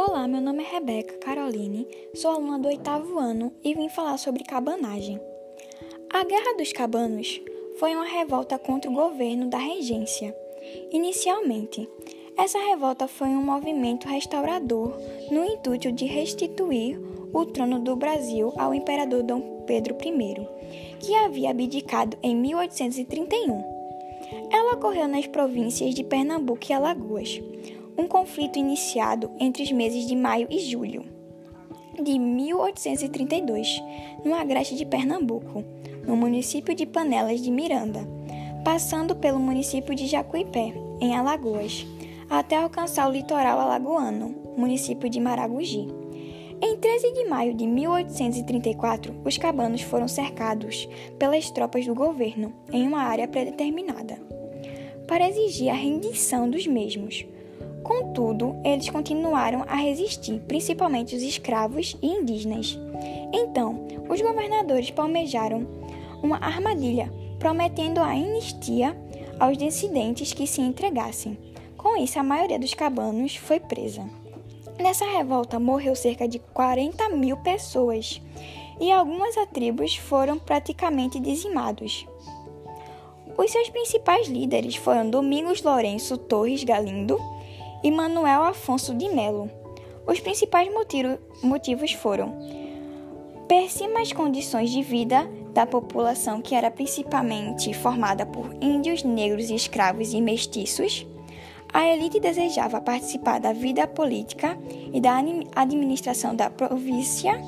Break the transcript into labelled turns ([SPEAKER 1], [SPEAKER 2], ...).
[SPEAKER 1] Olá, meu nome é Rebeca Caroline, sou aluna do oitavo ano e vim falar sobre cabanagem. A Guerra dos Cabanos foi uma revolta contra o governo da regência. Inicialmente, essa revolta foi um movimento restaurador no intuito de restituir o trono do Brasil ao imperador Dom Pedro I, que havia abdicado em 1831. Ela ocorreu nas províncias de Pernambuco e Alagoas um conflito iniciado entre os meses de maio e julho de 1832, no agreste de Pernambuco, no município de Panelas de Miranda, passando pelo município de Jacuipé, em Alagoas, até alcançar o litoral alagoano, município de Maragogi. Em 13 de maio de 1834, os cabanos foram cercados pelas tropas do governo em uma área predeterminada, para exigir a rendição dos mesmos. Contudo, eles continuaram a resistir, principalmente os escravos e indígenas. Então, os governadores palmejaram uma armadilha, prometendo a anistia aos dissidentes que se entregassem. Com isso, a maioria dos cabanos foi presa. Nessa revolta morreu cerca de 40 mil pessoas e algumas tribos foram praticamente dizimados. Os seus principais líderes foram Domingos Lourenço Torres Galindo, e Manuel Afonso de Melo. Os principais motivos foram péssimas condições de vida da população, que era principalmente formada por índios, negros, escravos e mestiços. A elite desejava participar da vida política e da administração da província.